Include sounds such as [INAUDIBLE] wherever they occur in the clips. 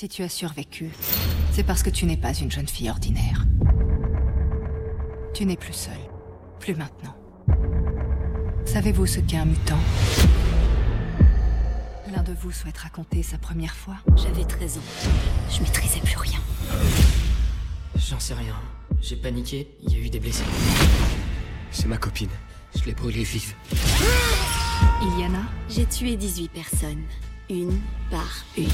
Si tu as survécu, c'est parce que tu n'es pas une jeune fille ordinaire. Tu n'es plus seule. Plus maintenant. Savez-vous ce qu'est un mutant? L'un de vous souhaite raconter sa première fois? J'avais 13 ans. Je maîtrisais plus rien. J'en sais rien. J'ai paniqué, il y a eu des blessés. C'est ma copine. Je l'ai brûlée vive. Iliana? J'ai tué 18 personnes. Une par une.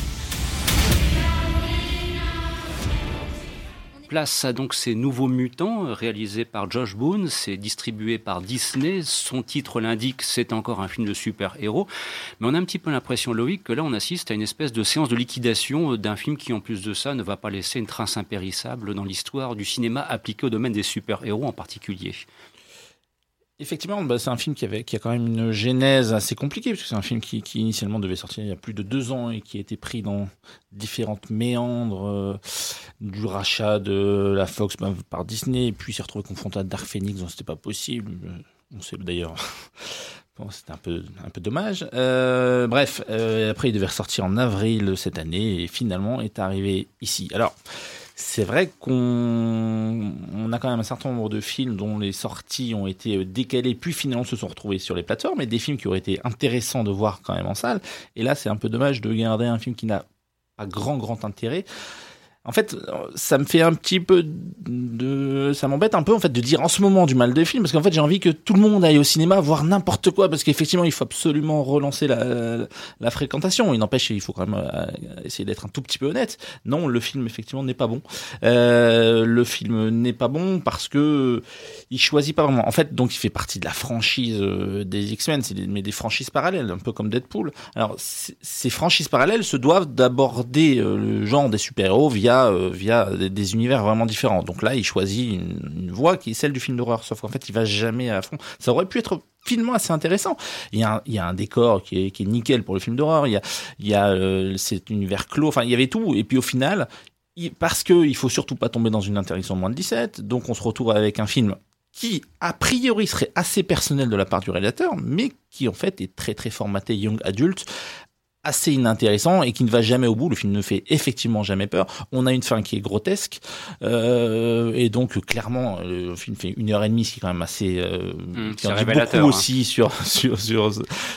Place à donc ces nouveaux mutants réalisés par Josh Boone, c'est distribué par Disney, son titre l'indique, c'est encore un film de super-héros, mais on a un petit peu l'impression Loïc que là on assiste à une espèce de séance de liquidation d'un film qui en plus de ça ne va pas laisser une trace impérissable dans l'histoire du cinéma appliqué au domaine des super-héros en particulier. Effectivement, bah, c'est un film qui, avait, qui a quand même une genèse assez compliquée, puisque c'est un film qui, qui, initialement devait sortir il y a plus de deux ans et qui a été pris dans différentes méandres euh, du rachat de la Fox bah, par Disney, et puis s'est retrouvé confronté à Dark Phoenix, donc c'était pas possible. On sait d'ailleurs. [LAUGHS] Bon, c'était un peu, un peu dommage. Euh, bref, euh, après il devait ressortir en avril cette année et finalement est arrivé ici. Alors, c'est vrai qu'on on a quand même un certain nombre de films dont les sorties ont été décalées, puis finalement se sont retrouvés sur les plateformes, et des films qui auraient été intéressants de voir quand même en salle. Et là, c'est un peu dommage de garder un film qui n'a pas grand, grand intérêt en fait, ça me fait un petit peu de, ça m'embête un peu en fait de dire en ce moment du mal de film parce qu'en fait j'ai envie que tout le monde aille au cinéma voir n'importe quoi parce qu'effectivement il faut absolument relancer la, fréquentation. Il n'empêche, il faut quand même euh, essayer d'être un tout petit peu honnête. Non, le film effectivement n'est pas bon. Euh, le film n'est pas bon parce que il choisit pas vraiment. En fait, donc il fait partie de la franchise euh, des X-Men, mais des franchises parallèles, un peu comme Deadpool. Alors ces franchises parallèles se doivent d'aborder le genre des super-héros via via, euh, des, univers vraiment différents. Donc là, il choisit une, voie qui est celle du film d'horreur, sauf qu'en fait, il va jamais à fond. Ça aurait pu être finalement assez intéressant. Il y a un, décor qui est, nickel pour le film d'horreur. Il y a, il y euh, cet univers clos. Enfin, il y avait tout. Et puis au final, parce que il faut surtout pas tomber dans une interdiction de moins de 17, donc on se retrouve avec un film qui a priori serait assez personnel de la part du réalisateur, mais qui en fait est très très formaté young adult assez inintéressant et qui ne va jamais au bout. Le film ne fait effectivement jamais peur. On a une fin qui est grotesque euh, et donc clairement le film fait une heure et demie, ce qui est quand même assez euh, mmh, qui en dit beaucoup hein. aussi sur [LAUGHS] sur sur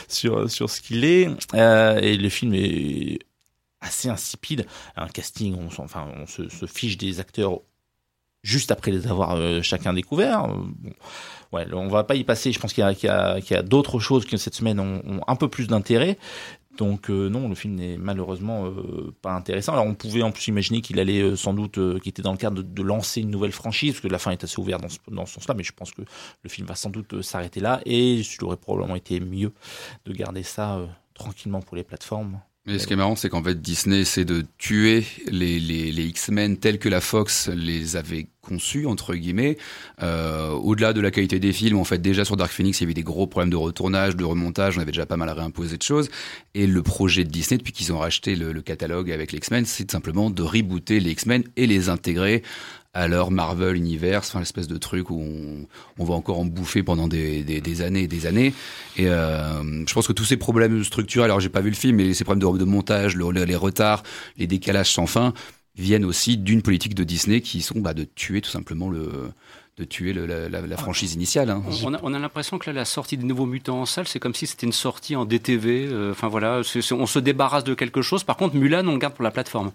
sur sur ce qu'il est. Euh, et le film est assez insipide. Un casting, on, enfin, on se, se, fiche des acteurs juste après les avoir euh, chacun découvert. Bon. Ouais, on va pas y passer. Je pense qu'il y a, d'autres choses qui cette semaine ont, ont un peu plus d'intérêt. Donc euh, non, le film n'est malheureusement euh, pas intéressant. Alors on pouvait en plus imaginer qu'il allait euh, sans doute, qu'il était dans le cadre de, lancer une nouvelle franchise, parce que la fin est assez ouverte dans ce, dans ce sens-là, mais je pense que le film va sans doute s'arrêter là, et il aurait probablement été mieux de garder ça tranquillement pour les plateformes. Mais ce qui est marrant, c'est qu'en fait, Disney essaie de tuer les, les, les X-Men tels que la Fox les avait conçus, entre guillemets. Euh, Au-delà de la qualité des films, en fait, déjà sur Dark Phoenix, il y avait des gros problèmes de retournage, de remontage, on avait déjà pas mal à réimposer de choses. Et le projet de Disney, depuis qu'ils ont racheté le, le catalogue avec les X-Men, c'est simplement de rebooter les X-Men et les intégrer à leur Marvel Universe, enfin l'espèce de truc où on, on, va encore en bouffer pendant des, des, des années et des années. Et euh, je pense que tous ces problèmes structurels, alors j'ai pas vu le film, mais ces problèmes de, de montage, le, les retards, les décalages sans fin, viennent aussi d'une politique de Disney qui sont bah, de tuer tout simplement le de tuer le, la, la, franchise initiale. Hein. On a, on a l'impression que là, la sortie des nouveaux mutants en salle, c'est comme si c'était une sortie en DTV. Enfin voilà, c est, c est, on se débarrasse de quelque chose. Par contre, Mulan, on le garde pour la plateforme.